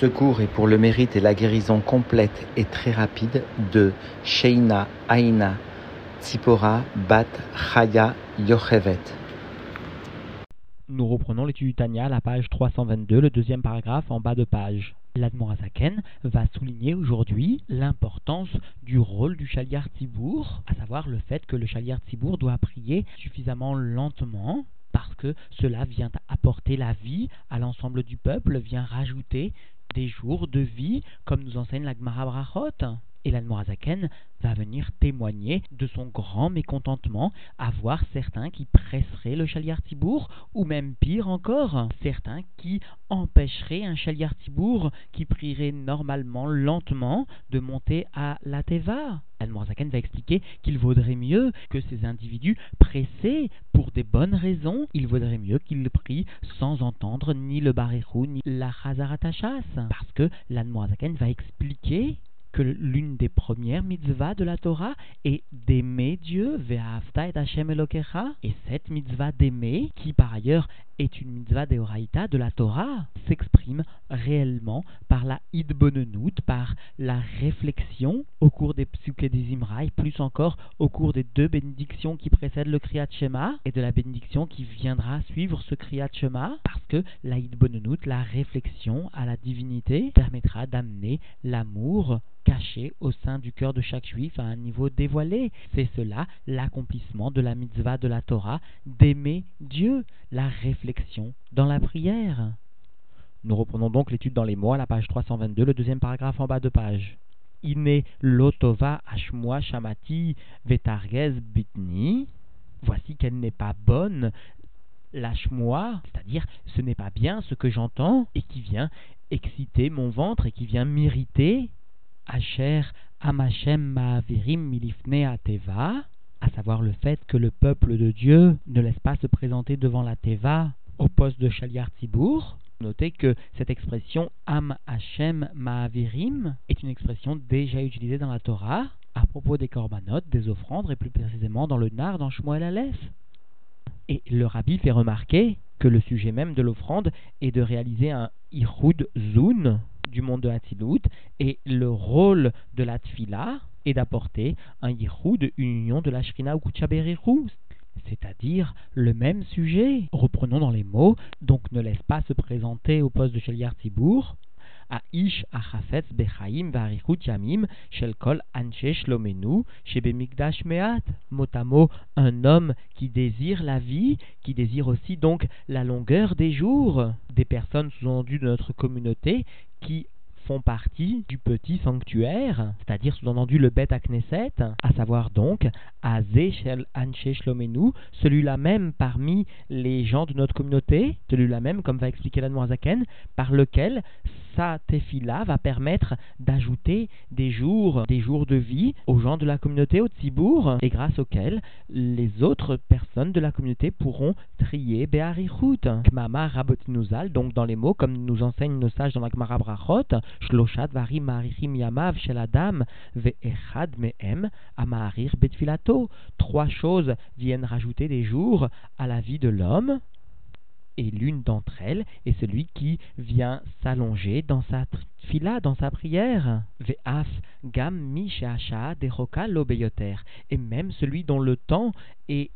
Ce cours est pour le mérite et la guérison complète et très rapide de Sheina Aina Tzipora Bat Chaya Yochevet. Nous reprenons l'étude du Tanya à la page 322, le deuxième paragraphe en bas de page. L'Admorazaken va souligner aujourd'hui l'importance du rôle du Chaliar Tzibour, à savoir le fait que le Chaliar Tzibour doit prier suffisamment lentement parce que cela vient apporter la vie à l'ensemble du peuple, vient rajouter des jours de vie, comme nous enseigne la Gemara Brachot. Et l'Admorazaken va venir témoigner de son grand mécontentement à voir certains qui presseraient le Chaliar Tibour, ou même pire encore, certains qui empêcheraient un Chaliar Tibour qui prierait normalement lentement de monter à la Teva. L'Admorazaken va expliquer qu'il vaudrait mieux que ces individus pressés pour des bonnes raisons, il vaudrait mieux qu'ils prient sans entendre ni le Barérou ni la Chazaratachas. Parce que l'Admorazaken va expliquer que l'une des premières mitzvahs de la Torah est d'aimer Dieu, Ve'afta et Hashem Elokecha, et cette mitzvah d'aimer, qui par ailleurs est une mitzvah d'Eoraïta de la Torah, s'exprime réellement par la idbonenout, par la réflexion au cours des Imra, et plus encore au cours des deux bénédictions qui précèdent le Kriyat Shema, et de la bénédiction qui viendra suivre ce Kriyat Shema, parce que la idbonenout, la réflexion à la divinité, permettra d'amener l'amour caché au sein du cœur de chaque juif à un niveau dévoilé. C'est cela l'accomplissement de la mitzvah de la Torah, d'aimer Dieu, la réflexion dans la prière. Nous reprenons donc l'étude dans les mots à la page 322, le deuxième paragraphe en bas de page. Ine lotova ashmua shamati vetargez bitni. Voici qu'elle n'est pas bonne, l'ashmua, c'est-à-dire ce n'est pas bien ce que j'entends et qui vient exciter mon ventre et qui vient m'irriter À savoir le fait que le peuple de Dieu ne laisse pas se présenter devant la Teva au poste de Shaliar Tibour. Notez que cette expression Am Hashem Ma'avirim est une expression déjà utilisée dans la Torah à propos des korbanot, des offrandes, et plus précisément dans le Nar, dans Shmuel Aleph. Et le rabbi fait remarquer que le sujet même de l'offrande est de réaliser un Ichud Zun, du monde de Hatzilut, et le rôle de la Tfila est d'apporter un Yichud, une union de la Shrina ou Kuchaberiru, c'est-à-dire le même sujet. Reprenons dans les mots, donc ne laisse pas se présenter au poste de Sheliar Tibour, à Ish Achafetz Bechaim Varichut Yamim Shel Kol Anche Shlomenu Shebemikdash Meat Motamo, un homme qui désire la vie, qui désire aussi donc la longueur des jours. Des personnes sous-entendues de notre communauté qui font partie du petit sanctuaire, c'est-à-dire sous-entendu le Bet à Knesset, à savoir donc Azeshel Anche Shlomenu, celui-là même parmi les gens de notre communauté, celui-là même, comme va expliquer la Noirzaken, par lequel sa tefila va permettre d'ajouter des jours, des jours de vie aux gens de la communauté, au Tzibour, et grâce auxquels les autres personnes de la communauté pourront trier Be'arichut. Kmama Rabotinuzal, donc dans les mots, comme nous enseignent nos sages dans la Gemara Brachot, Shloshat Varim Marichim Yamav Shel Adam Ve'echad Me'em Amaharir Betfilato. Trois choses viennent rajouter des jours à la vie de l'homme et l'une d'entre elles est celui qui vient s'allonger dans sa fila, dans sa prière. Ve'af gam mi deroka lobeyoter. Et même celui dont le temps est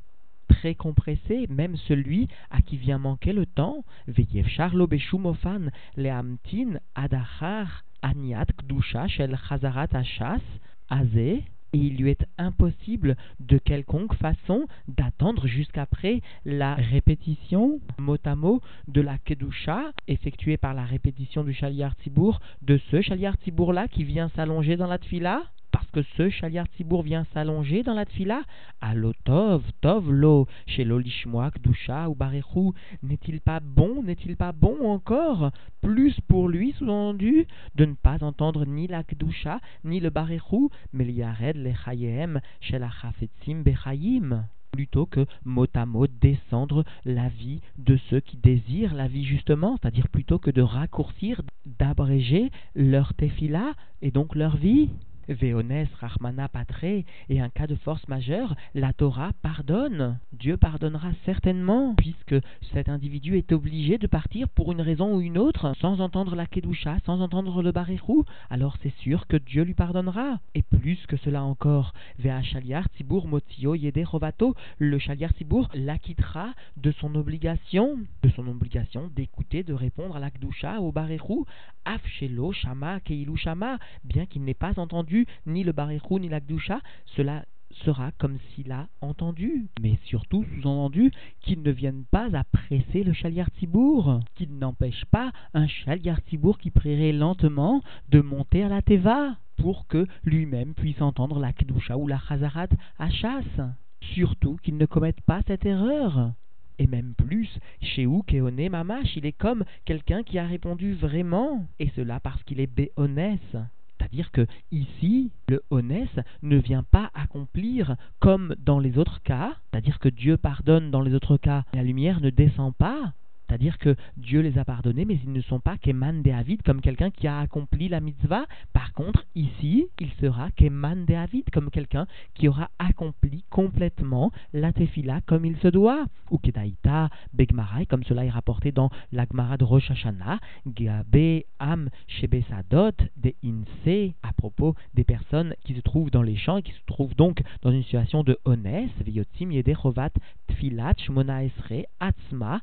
très compressé, même celui à qui vient manquer le temps. Ve'yevchar lobeshumofan leamtin adachar aniat kdusha shel chazarat ashas azeh et il lui est impossible de quelconque façon d'attendre jusqu'après la répétition mot à mot de la Kedusha effectuée par la répétition du Shaliar Tibour de ce Shaliar Tibour là qui vient s'allonger dans la Tfila parce que ce Shaliar Tibour vient s'allonger dans la Tfila, Allo Tov, Tov Lo, chez l'Olishmoak, Dusha ou Barechu, n'est-il pas bon, n'est-il pas bon encore, plus pour lui sous-entendu, de ne pas entendre ni la Kdusha, ni le Barechu, mais l'Yared le Chayem, chez la Chafetzim Bechayim plutôt que mot à mot descendre la vie de ceux qui désirent la vie justement, c'est-à-dire plutôt que de raccourcir, d'abréger leur tefila et donc leur vie. Veones Rahmana Patre, et un cas de force majeure, la Torah pardonne. Dieu pardonnera certainement, puisque cet individu est obligé de partir pour une raison ou une autre, sans entendre la Kedusha, sans entendre le Baréchou, alors c'est sûr que Dieu lui pardonnera. Et plus que cela encore, Vea Shaliar Tibur Motio Yede Rovato, le Shaliar Tibur l'acquittera de son obligation, de son obligation d'écouter, de répondre à la Kedusha, au Baréchou, Afshelo Shama Keilu Shama, bien qu'il n'ait pas entendu ni le Baréchou ni la Kedusha, cela sera comme s'il a entendu, mais surtout sous-entendu qu'il ne vienne pas à presser le chaliar tibour, qu'il n'empêche pas un chaliar tibour qui prierait lentement de monter à la teva pour que lui-même puisse entendre la kedusha ou la chazarat à chasse. Surtout qu'il ne commette pas cette erreur. Et même plus, chez Keone Mamash, il est comme quelqu'un qui a répondu vraiment, et cela parce qu'il est béhonès. C'est-à-dire que ici, le honnête ne vient pas accomplir comme dans les autres cas, c'est-à-dire que Dieu pardonne dans les autres cas, la lumière ne descend pas, c'est-à-dire que Dieu les a pardonnés, mais ils ne sont pas Keman de comme quelqu'un qui a accompli la mitzvah. Par contre, ici, il sera Keman de comme quelqu'un qui aura accompli complètement la tefila comme il se doit. Ou Kedaïta, Begmarai, comme cela est rapporté dans la Gemara de Rosh Hashanah, Gabe Am Shebesadot, de Inse, à propos des personnes qui se trouvent dans les champs et qui se trouvent donc dans une situation de honest, Viotim Yedechovat Tfilat Shmona Esre, Atzma,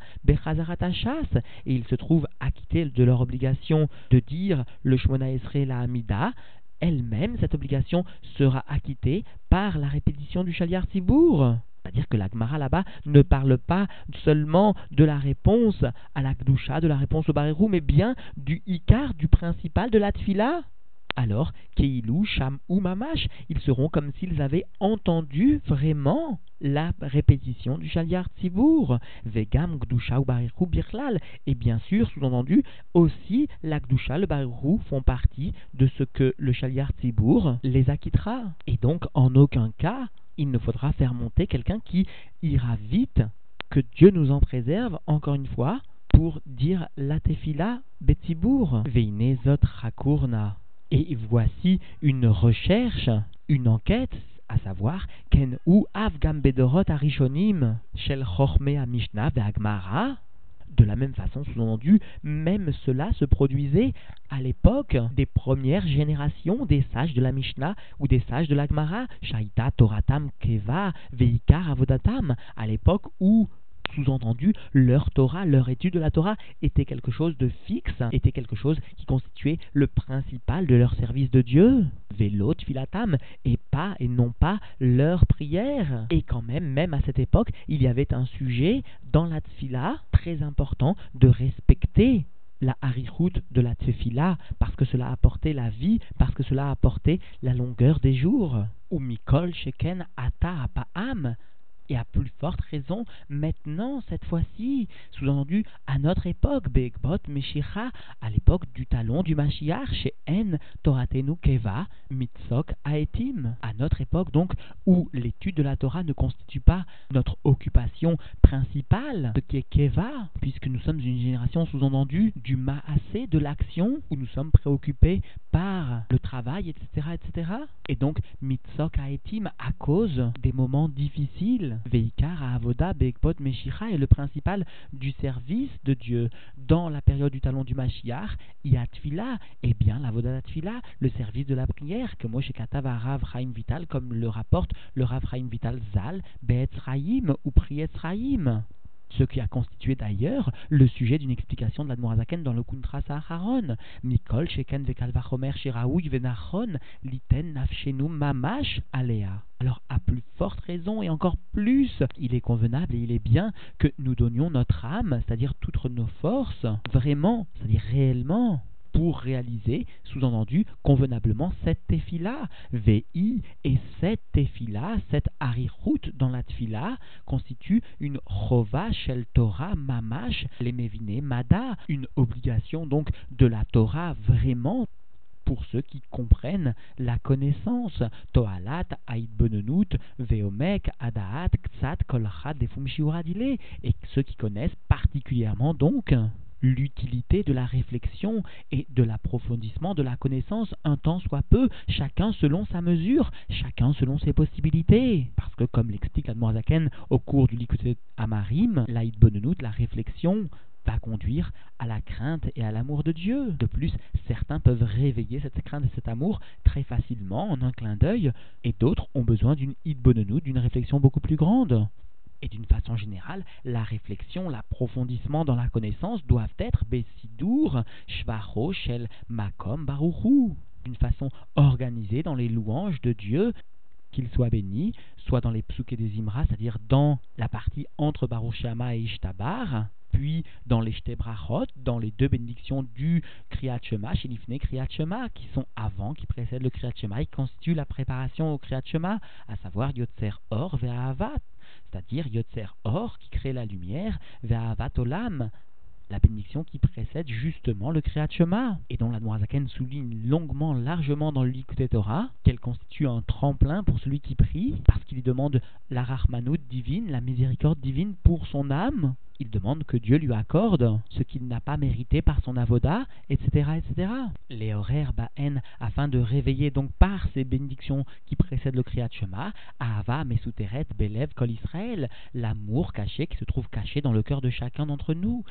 Et ils se trouvent acquittés de leur obligation de dire le Shmona Esrei la Amida, elle-même, cette obligation sera acquittée par la répétition du Shaliar Tibour. C'est-à-dire que la Gemara là-bas ne parle pas seulement de la réponse à la Gdusha, de la réponse au Barérou, mais bien du Ikar, du principal de la Tfila alors Keilou, Sham ou Mamash, ils seront comme s'ils avaient entendu vraiment la répétition du Shaliar Tzibour, Vegam, Gdusha ou Barichou Birlal. Et bien sûr, sous-entendu, aussi la Gdusha, le Barichou font partie de ce que le Shaliar Tzibour les acquittera. Et donc, en aucun cas, il ne faudra faire monter quelqu'un qui ira vite, que Dieu nous en préserve, encore une fois, pour dire la tefila betibour, veine rakurna. Et voici une recherche, une enquête, à savoir Ken ou Avgam Bedorot Arishonim, Shel Chorme Mishnah Ve'agmara. De la même façon, sous-entendu, même cela se produisait à l'époque des premières générations des sages de la Mishnah ou des sages de l'Agmara, Shaita, Toratam, Keva, Veikar, Avodatam, à l'époque où sous-entendu, leur Torah, leur étude de la Torah était quelque chose de fixe, était quelque chose qui constituait le principal de leur service de Dieu, vélo, filatam, et pas et non pas leur prière. Et quand même, même à cette époque, il y avait un sujet dans la tfila très important de respecter la harichout de la tefila, parce que cela apportait la vie, parce que cela apportait la longueur des jours. Ou mikol sheken ata et à plus forte raison maintenant, cette fois-ci, sous-entendu à notre époque, Begbot Meshicha, à l'époque du talon du Mashiach, chez En Toratenu Keva, Mitzok Aetim, à notre époque donc où l'étude de la Torah ne constitue pas notre occupation principale, ce qui est Keva, puisque nous sommes une génération sous-entendu du Maasé, de l'action, où nous sommes préoccupés par le travail, etc., etc. Et donc Mitzok Aetim à cause des moments difficiles Veikar Avoda Bekbot Meshicha est le principal du service de Dieu. Dans la période du talon du Mashiach, Yatfila, eh bien l'Avoda Tfila, le service de la prière, que Moshe Katav Rav Chaim Vital, comme le rapporte le Rav Chaim Vital Zal, Be'etzraïm ou Priyetzraïm ce qui a constitué d'ailleurs le sujet d'une explication de l'Admorazaken dans le Kuntra Saharon. Mikol, Sheken, Vekalvachomer, Shiraoui, Venachon, Liten, Nafshenu, Mamash, Alea. Alors, à plus forte raison et encore plus, il est convenable et il est bien que nous donnions notre âme, c'est-à-dire toutes nos forces, vraiment, c'est-à-dire réellement, pour réaliser, sous-entendu, convenablement cette tefila. VI et cette tefila, cette harirout dans la tefila, constitue une chova shel Torah mamash lemevine mada, une obligation donc de la Torah vraiment pour ceux qui comprennent la connaissance. Toalat, Aïd Benenut, Veomek, Adaat, Ksat, Kolachat, Defum et ceux qui connaissent particulièrement donc l'utilité de la réflexion et de l'approfondissement de la connaissance un temps soit peu, chacun selon sa mesure, chacun selon ses possibilités. Parce que comme l'explique Admorazaken au cours du Likuté Amarim, la Bonenout, la réflexion, va conduire à la crainte et à l'amour de Dieu. De plus, certains peuvent réveiller cette crainte et cet amour très facilement en un clin d'œil, et d'autres ont besoin d'une idbonenou, d'une réflexion beaucoup plus grande. Et d'une façon générale, la réflexion, l'approfondissement dans la connaissance doivent être Bessidour, Shvacho, Shel, Makom, Baruchu, d'une façon organisée dans les louanges de Dieu, qu'il soit béni, soit dans les psuké des Imra, c'est-à-dire dans la partie entre Baruch et Ishtabar, puis dans les Shtebrachot, dans les deux bénédictions du Kriyat Shema, chez qui sont avant, qui précèdent le Kriyat Shema, et constituent la préparation au Kriyat Shema, à savoir Yotzer Or Ve'ahavat, c'est-à-dire Yotzer Or, qui crée la lumière, Ve'ahavat Olam, la bénédiction qui précède justement le Kriyat Shema, et dont la Noirzaken souligne longuement, largement dans l'Ikuté Torah, qu'elle constitue un tremplin pour celui qui prie, parce qu'il demande la Rahmanout divine, la miséricorde divine pour son âme, il demande que Dieu lui accorde ce qu'il n'a pas mérité par son avoda, etc., etc. Les horaires ba'en, afin de réveiller donc par ces bénédictions qui précèdent le Kriyat Shema, Ahava, Mesuteret, Belev, Kol Israël, l'amour caché qui se trouve caché dans le cœur de chacun d'entre nous.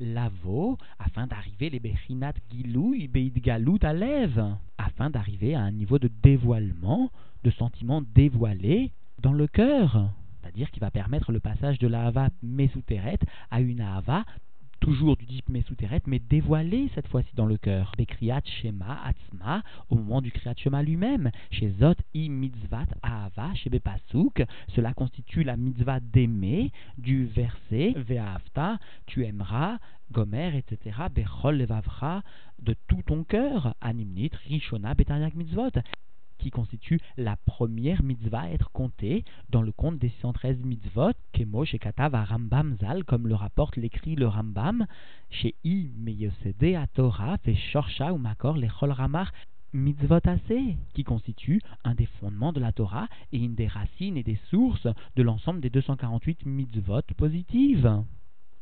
Lavo, afin d'arriver les Bechinat Gilou, Beid Galut Alev, afin d'arriver à un niveau de dévoilement, de sentiments dévoilés dans le cœur c'est-à-dire qui va permettre le passage de la Hava à une Hava toujours du type Mesuteret, mais dévoilée cette fois-ci dans le cœur. Bekriyat Shema Atzma, au moment du Kriyat Shema lui-même. Chez Zot i Mitzvat Ahava, chez Bepasuk, cela constitue la mitzvah d'aimer du verset Ve'afta, tu aimeras, Gomer, etc. Bechol Levavra, de tout ton cœur, Animnit, Rishona, Betariak Mitzvot qui constitue la première mitzvah à être comptée dans le compte des 613 mitzvot, Kemo chez Katav à Rambam Zal, comme le rapporte l'écrit le Rambam, chez I Meyosede Torah, fait ou Makor les Ramar mitzvot qui constitue un des fondements de la Torah et une des racines et des sources de l'ensemble des 248 mitzvot positives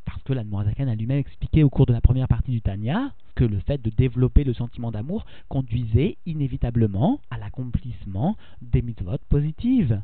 parce que l'Admorazakan a lui-même expliqué au cours de la première partie du Tanya que le fait de développer le sentiment d'amour conduisait inévitablement à l'accomplissement des mitzvot positives.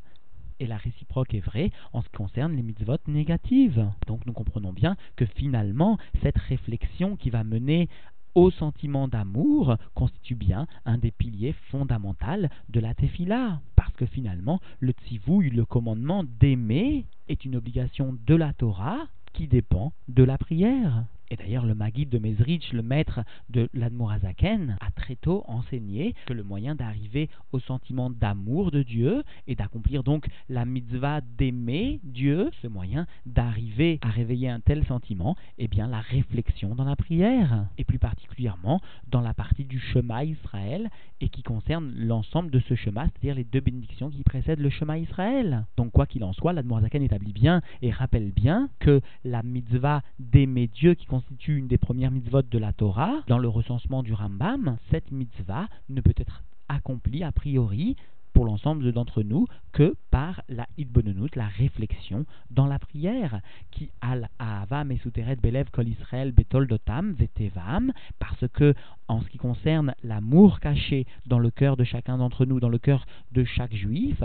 Et la réciproque est vraie en ce qui concerne les mitzvot négatives. Donc nous comprenons bien que finalement, cette réflexion qui va mener au sentiment d'amour constitue bien un des piliers fondamentaux de la tefila. Parce que finalement, le tzivouille, le commandement d'aimer, est une obligation de la Torah qui dépend de la prière. Et d'ailleurs, le Maguid de Mezrich, le maître de l'Admorazaken, a très tôt enseigné que le moyen d'arriver au sentiment d'amour de Dieu et d'accomplir donc la mitzvah d'aimer Dieu, ce moyen d'arriver à réveiller un tel sentiment, eh bien la réflexion dans la prière, et plus particulièrement dans la partie du Shema Israël et qui concerne l'ensemble de ce Shema, c'est-à-dire les deux bénédictions qui précèdent le Shema Israël. Donc quoi qu'il en soit, l'Admorazaken établit bien et rappelle bien que la mitzvah d'aimer Dieu qui constitue une des premières mitzvot de la Torah, dans le recensement du Rambam, cette mitzvah ne peut être accomplie a priori pour l'ensemble d'entre nous que par la hitbonenut, la réflexion dans la prière, qui al ahavam et belev kol Israël betol dotam vetevam, parce que en ce qui concerne l'amour caché dans le cœur de chacun d'entre nous, dans le cœur de chaque juif,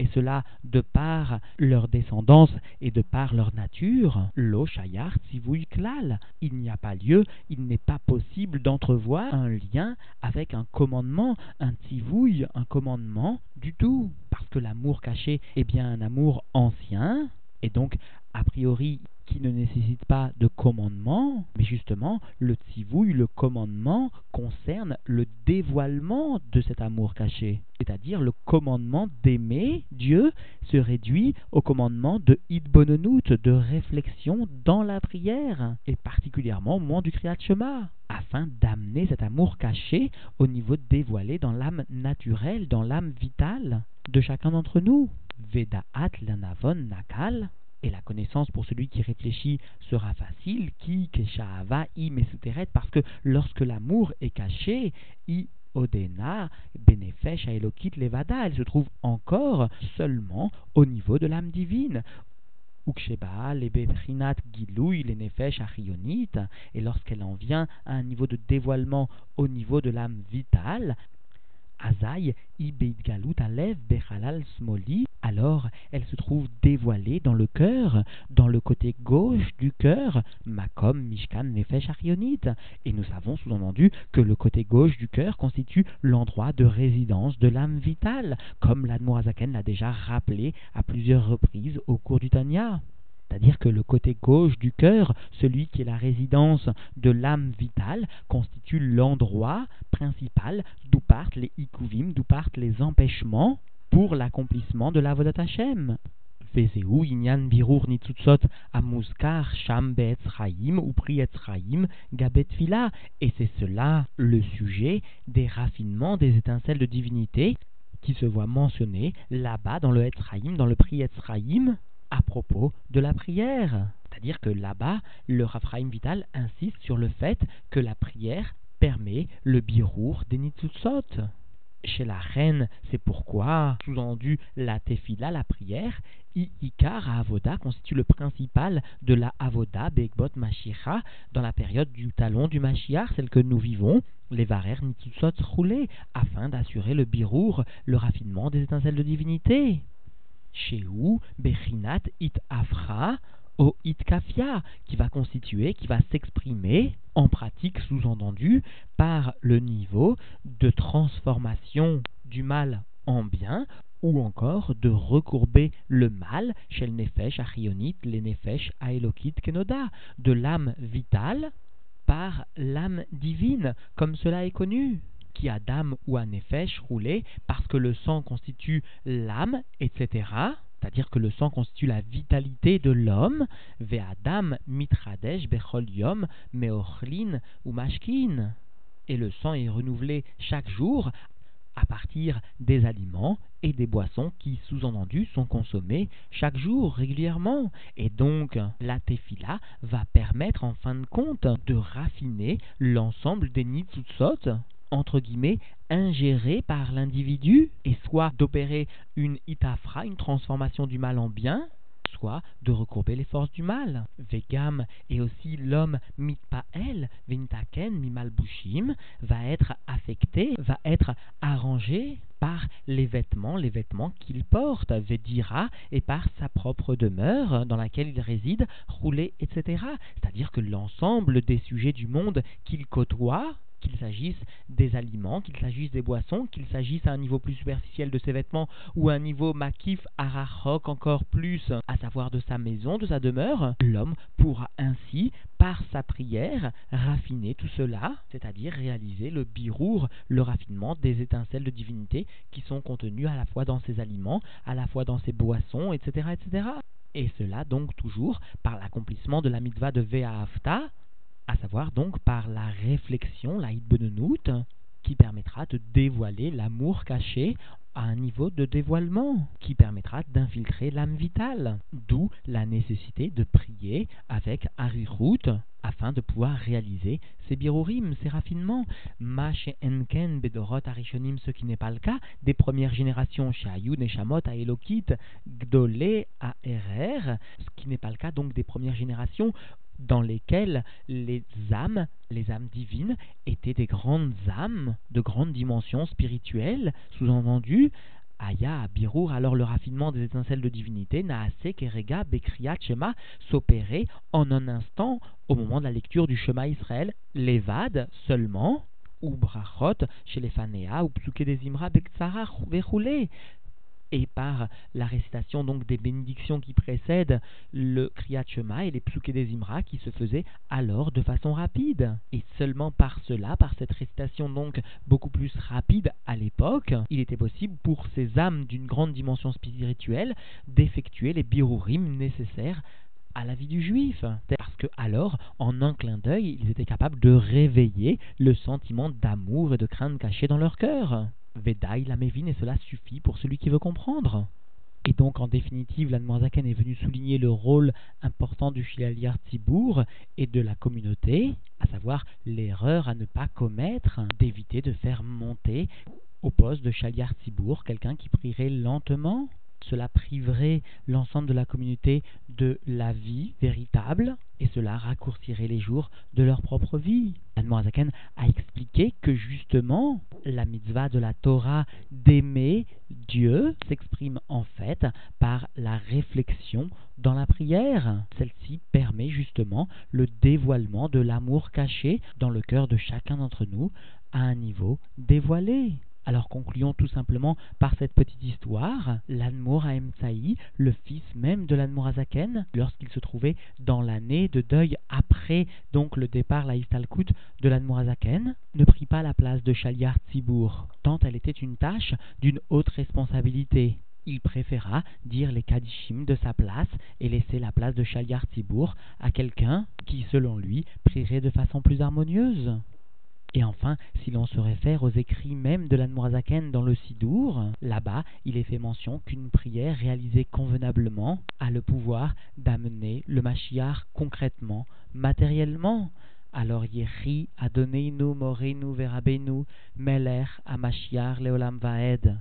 et cela de par leur descendance et de par leur nature, lo shayar klal. Il n'y a pas lieu, il n'est pas possible d'entrevoir un lien avec un commandement, un tzivouy, un commandement du tout. Parce que l'amour caché est bien un amour ancien, et donc a priori qui ne nécessite pas de commandement, mais justement, le tzivouille, le commandement, concerne le dévoilement de cet amour caché. C'est-à-dire le commandement d'aimer Dieu se réduit au commandement de hitbonenout, de réflexion dans la prière, et particulièrement au moment du Kriyat afin d'amener cet amour caché au niveau dévoilé dans l'âme naturelle, dans l'âme vitale de chacun d'entre nous. Vedaat lanavon nakal, et la connaissance pour celui qui réfléchit sera facile, qui, keshahava, i, mesuteret, parce que lorsque l'amour est caché, i, Odena, Benefesh, Aelokit, Levada, elle se trouve encore seulement au niveau de l'âme divine, et lorsqu'elle en vient à un niveau de dévoilement au niveau de l'âme vitale, Azaï, Galut Alev Smoli, alors elle se trouve dévoilée dans le cœur, dans le côté gauche du cœur, Makom Mishkan Nefesh Arionit. Et nous savons sous-entendu que le côté gauche du cœur constitue l'endroit de résidence de l'âme vitale, comme l'Admorazaken l'a déjà rappelé à plusieurs reprises au cours du Tanya. C'est-à-dire que le côté gauche du cœur, celui qui est la résidence de l'âme vitale, constitue l'endroit principal d'où partent les ikuvim, d'où partent les empêchements pour l'accomplissement de la Vodat Hashem. Vezeu inyan birur nitzutzot amuzkar sham ou chaim gabet fila. Et c'est cela le sujet des raffinements, des étincelles de divinité qui se voient mentionnés là-bas dans le Etzraïm, dans le Pri Etzraïm, à propos de la prière. C'est-à-dire que là-bas, le Raphaïm Vital insiste sur le fait que la prière permet le birour des Nitzutzot. Chez la reine, c'est pourquoi, sous-entendu, la tefila, la prière, Ikar Avoda constitue le principal de la Avoda Begbot Mashiach dans la période du talon du Mashiach, celle que nous vivons, les varer Nitzutzot roulés, afin d'assurer le birour, le raffinement des étincelles de divinité. Bechinat It Afra au It Kafia, qui va constituer, qui va s'exprimer en pratique sous-entendu par le niveau de transformation du mal en bien ou encore de recourber le mal chez le Nefesh Achionit, le Nefesh Aelokit Kenoda, de l'âme vitale par l'âme divine, comme cela est connu qui a d'âme ou a nefesh roulé, parce que le sang constitue l'âme, etc. C'est-à-dire que le sang constitue la vitalité de l'homme, ve'adam mitradesh bechol yom meochlin ou mashkin. Et le sang est renouvelé chaque jour à partir des aliments et des boissons qui, sous-entendu, sont consommés chaque jour régulièrement. Et donc, la tefila va permettre en fin de compte de raffiner l'ensemble des nitzutzot entre guillemets, ingéré par l'individu, et soit d'opérer une itafra, une transformation du mal en bien, soit de recourber les forces du mal. Vegam et aussi l'homme mitpael, vintaken, mimalbushim, va être affecté, va être arrangé par les vêtements, les vêtements qu'il porte, Vedira, et par sa propre demeure dans laquelle il réside, roulé, etc. C'est-à-dire que l'ensemble des sujets du monde qu'il côtoie, qu'il s'agisse des aliments, qu'il s'agisse des boissons, qu'il s'agisse à un niveau plus superficiel de ses vêtements ou à un niveau makif, arachok encore plus, à savoir de sa maison, de sa demeure, l'homme pourra ainsi, par sa prière, raffiner tout cela, c'est-à-dire réaliser le birour, le raffinement des étincelles de divinité qui sont contenues à la fois dans ses aliments, à la fois dans ses boissons, etc. etc. Et cela donc toujours par l'accomplissement de la mitzvah de Ve'afta, à savoir donc par la réflexion, la Benenout, qui permettra de dévoiler l'amour caché à un niveau de dévoilement qui permettra d'infiltrer l'âme vitale. D'où la nécessité de prier avec Harirut afin de pouvoir réaliser ces birurim, ces raffinements. Mache enken bedorot arishonim, ce qui n'est pas le cas des premières générations chez Ayud, Neshamot, Aelokit, Gdole, Aerer, ce qui n'est pas le cas donc des premières générations dans lesquelles les âmes, les âmes divines, étaient des grandes âmes de grandes dimensions spirituelles, sous-entendu, Aya, Birour, alors le raffinement des étincelles de divinité, Naase, Kerega, Bekriat, Shema, s'opérait en un instant au moment de la lecture du Shema Israël, l'évade seulement, ou brachot chez les Fanéa, ou psuke des Imra, Bektsara, et par la récitation donc des bénédictions qui précèdent le Kriyat Shema et les Psuké des Imra qui se faisaient alors de façon rapide. Et seulement par cela, par cette récitation donc beaucoup plus rapide à l'époque, il était possible pour ces âmes d'une grande dimension spirituelle d'effectuer les birurim nécessaires à la vie du juif. Parce que alors, en un clin d'œil, ils étaient capables de réveiller le sentiment d'amour et de crainte caché dans leur cœur. Vedaï la mévine et cela suffit pour celui qui veut comprendre. Et donc, en définitive, l'Anmoazaken est venu souligner le rôle important du Shilaliar Tibour et de la communauté, à savoir l'erreur à ne pas commettre, d'éviter de faire monter au poste de Shaliar Tibour quelqu'un qui prierait lentement, cela priverait l'ensemble de la communauté de la vie véritable et cela raccourcirait les jours de leur propre vie. Zaken a expliqué que justement la mitzvah de la Torah d'aimer Dieu s'exprime en fait par la réflexion dans la prière. Celle-ci permet justement le dévoilement de l'amour caché dans le cœur de chacun d'entre nous à un niveau dévoilé. Alors concluons tout simplement par cette petite histoire. L'Anmour Aemsaï, le fils même de l'Anmour Azaken, lorsqu'il se trouvait dans l'année de deuil après donc le départ la de l'Anmour Azaken, ne prit pas la place de Shaliar Tzibour, tant elle était une tâche d'une haute responsabilité. Il préféra dire les Kadishim de sa place et laisser la place de Shaliar Tzibour à quelqu'un qui, selon lui, prierait de façon plus harmonieuse. Et enfin, si l'on se réfère aux écrits même de l'Anmorazaken dans le Sidour, là-bas, il est fait mention qu'une prière réalisée convenablement a le pouvoir d'amener le Mashiach concrètement, matériellement. Alors Adoneinu Morenu Verabenu Meler Amashiach Leolam Vaed.